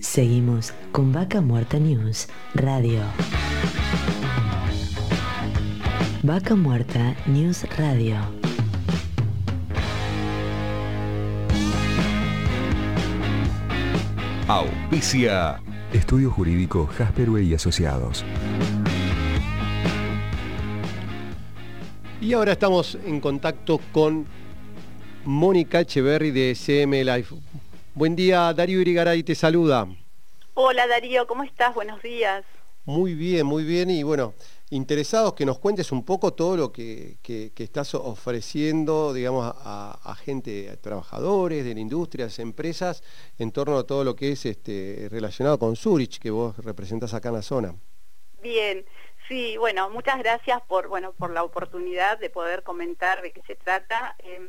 Seguimos con Vaca Muerta News Radio. Vaca Muerta News Radio. Auspicia. Estudio Jurídico Jasperway y Asociados. Y ahora estamos en contacto con Mónica Echeverry de CM Life. Buen día, Darío Irigaray te saluda. Hola Darío, ¿cómo estás? Buenos días. Muy bien, muy bien. Y bueno, interesados que nos cuentes un poco todo lo que, estás ofreciendo, digamos, a, gente, a trabajadores de la industria, a empresas, en torno a todo lo que es este, relacionado con Zurich, que vos representás acá en la zona. Bien, sí, bueno, muchas gracias por, bueno, por la oportunidad de poder comentar de qué se trata. Em,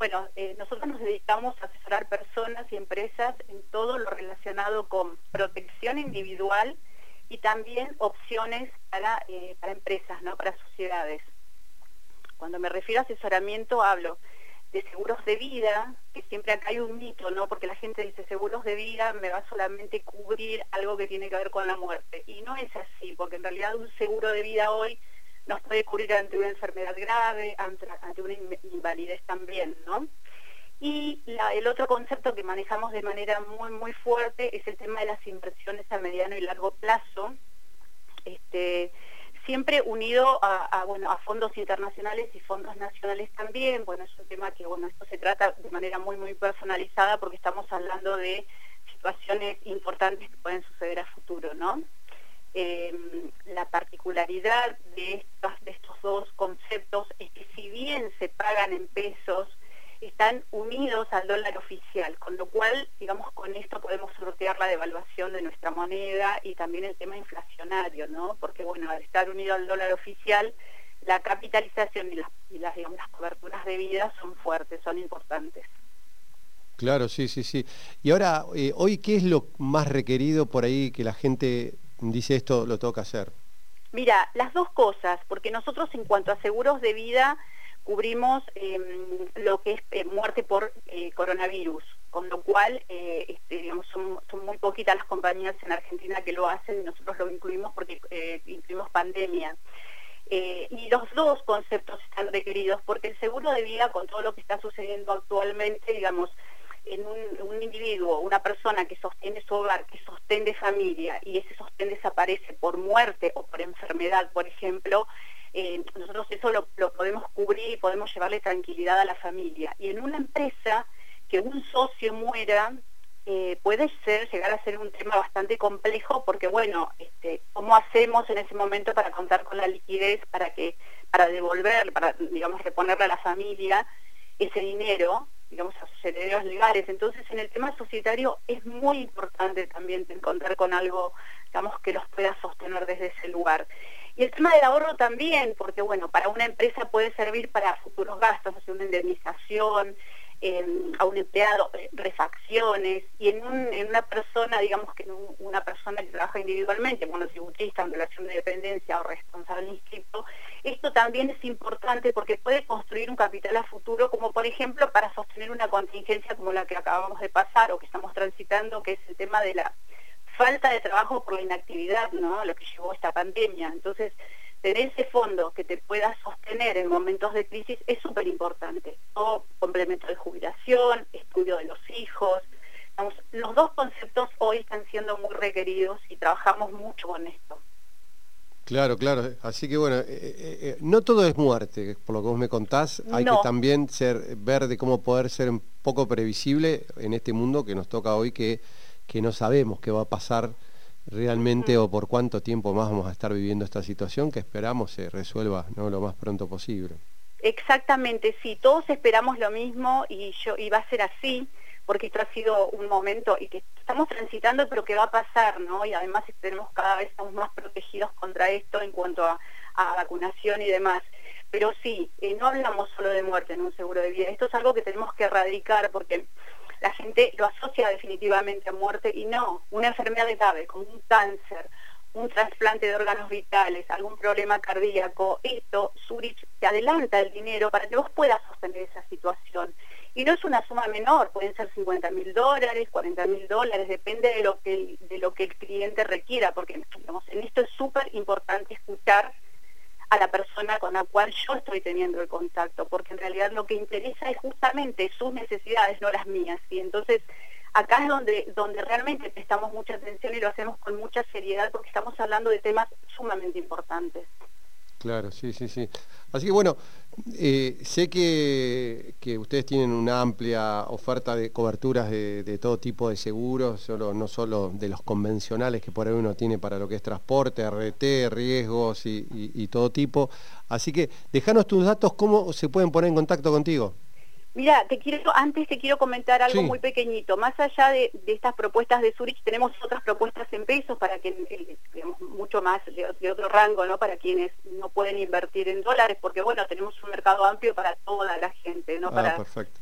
bueno, eh, nosotros nos dedicamos a asesorar personas y empresas en todo lo relacionado con protección individual, y también opciones para, eh, para empresas, ¿no? para sociedades. Cuando me refiero a asesoramiento hablo de seguros de vida, que siempre acá hay un mito, ¿no? Porque la gente dice seguros de vida me va solamente cubrir algo que tiene que ver con la muerte. Y no es así, porque en realidad un seguro de vida hoy nos puede cubrir ante una enfermedad grave, ante, una invalidez también, ¿no? Y el otro concepto que manejamos de manera muy, muy fuerte es el tema de las inversiones a mediano y largo plazo, este, siempre unido a, bueno, a fondos internacionales y fondos nacionales también. Bueno, es un tema que, bueno, esto se trata de manera muy, muy personalizada porque estamos hablando de situaciones importantes que pueden suceder a futuro, ¿no? Em, la particularidad de, de estos dos conceptos es que si bien se pagan en pesos, están unidos al dólar oficial, con lo cual, digamos, con esto podemos sortear la devaluación de nuestra moneda y también el tema inflacionario, ¿no? Porque, bueno, al estar unido al dólar oficial, la capitalización y las, digamos, las coberturas de vida son fuertes, son importantes. Claro, sí, sí, sí. Y ahora, eh, hoy, ¿qué es lo más requerido por ahí que la gente dice esto lo tengo que hacer? Mira, las dos cosas, porque nosotros en cuanto a seguros de vida cubrimos em, lo que es eh, muerte por eh, coronavirus, con lo cual eh, este, son, muy poquitas las compañías en Argentina que lo hacen y nosotros lo incluimos porque incluimos pandemia. y los dos conceptos están requeridos porque el seguro de vida, con todo lo que está sucediendo actualmente, digamos, en un, individuo, una persona que sostiene su hogar, que sostiene familia y ese sostén desaparece por muerte o por enfermedad, por ejemplo, eh, nosotros eso lo, podemos cubrir y podemos llevarle tranquilidad a la familia. Y en una empresa que un socio muera, eh, puede ser, llegar a ser un tema bastante complejo porque, bueno, este, ¿cómo hacemos en ese momento para contar con la liquidez para que para devolver, para, digamos, reponerle a la familia ese dinero, digamos, a sus herederos legales? Entonces, en el tema societario es muy importante también encontrar con algo, digamos, que los pueda sostener desde ese lugar. Y el tema del ahorro también, porque bueno, para una empresa puede servir para futuros gastos, hacer una indemnización em, a un empleado, eh, refacciones, y en, una persona, digamos que en una persona que trabaja individualmente, tributista en relación de dependencia o responsable inscrito, esto también es importante porque puede construir un capital a futuro, como por ejemplo para sostener una contingencia como la que acabamos de pasar o que estamos transitando, que es el tema de la falta de trabajo por la inactividad, ¿no? Lo que llevó esta pandemia. Entonces, tener ese fondo que te pueda sostener en momentos de crisis es súper importante. O complemento de jubilación, estudio de los hijos. los dos conceptos hoy están siendo muy requeridos y trabajamos mucho con esto. Claro, claro. Así que bueno, eh, eh, eh, no todo es muerte, por lo que vos me contás. Hay que también ser, ver de cómo poder ser un poco previsible en este mundo que nos toca hoy, que que no sabemos qué va a pasar realmente o por cuánto tiempo más vamos a estar viviendo esta situación que esperamos se resuelva ¿no? lo más pronto posible. Exactamente, sí, todos esperamos lo mismo y yo iba a ser así, porque esto ha sido un momento y que estamos transitando, pero que va a pasar, ¿no? Y además tenemos cada vez estamos más protegidos contra esto en cuanto a, vacunación y demás. Pero sí, eh, no hablamos solo de muerte en un seguro de vida, esto es algo que tenemos que erradicar porque la gente lo asocia definitivamente a muerte y no, una enfermedad grave como un cáncer, un trasplante de órganos vitales, algún problema cardíaco, esto, Zurich te adelanta el dinero para que vos puedas sostener esa situación. y no es una suma menor, pueden ser 50 mil dólares, 40 mil dólares, depende de lo, que el, de lo que el cliente requiera, porque en esto es súper importante escuchar a la persona con la cual yo estoy teniendo el contacto, porque en realidad lo que interesa es justamente sus necesidades, no las mías. Y entonces acá es donde, donde realmente prestamos mucha atención y lo hacemos con mucha seriedad porque estamos hablando de temas sumamente importantes. Claro, sí, sí, sí. Así que bueno, eh, sé que, que, ustedes tienen una amplia oferta de coberturas de, todo tipo de seguros, solo, no solo de los convencionales que por ahí uno tiene para lo que es transporte, RT, riesgos y, y todo tipo. Así que déjanos tus datos, ¿cómo se pueden poner en contacto contigo? Mira, te quiero, antes te quiero comentar algo muy pequeñito. Más allá de, estas propuestas de Zurich, tenemos otras propuestas en pesos para que, digamos, mucho más de, otro rango, ¿no? Para quienes pueden invertir en dólares, porque bueno, tenemos un mercado amplio para toda la gente, ¿no? Ah, para, perfecto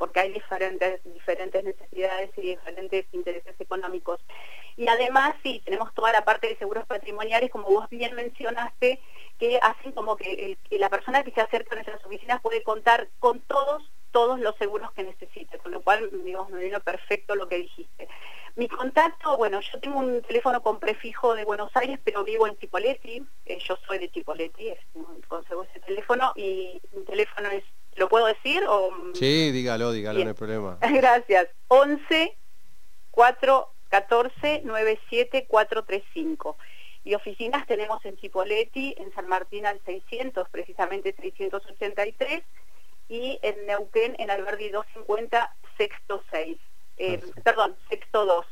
porque hay diferentes, diferentes necesidades y diferentes intereses económicos. Y además, sí, tenemos toda la parte de seguros patrimoniales, como vos bien mencionaste, que hacen como que, la persona que se acerca a nuestras oficinas puede contar con todos todos los seguros que necesite, con lo cual, digamos, me vino perfecto lo que dijiste. Mi contacto, bueno, yo tengo un teléfono con prefijo de Buenos Aires, pero vivo en Chipoletti, eh, yo soy de Chipoletti, conservo ese teléfono, y mi teléfono es ¿Lo puedo decir? O... Sí, dígalo, dígalo, no hay problema. Gracias. 11 4 14 97 435. Y oficinas tenemos en Chipoleti, en San Martín al 600, precisamente 683, y en Neuquén, en Alberdi 250, sexto 6. Eh, perdón, sexto 2.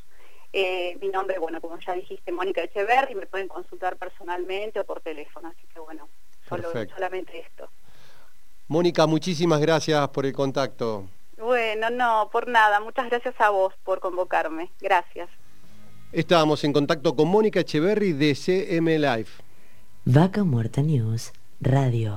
Eh, mi nombre, bueno, como ya dijiste, Mónica Echeverri, me pueden consultar personalmente o por teléfono, así que bueno, solo, solamente esto. Mónica, muchísimas gracias por el contacto. Bueno, no, por nada. Muchas gracias a vos por convocarme. Gracias. Estábamos en contacto con Mónica Echeverry de CM Life. Vaca Muerta News Radio.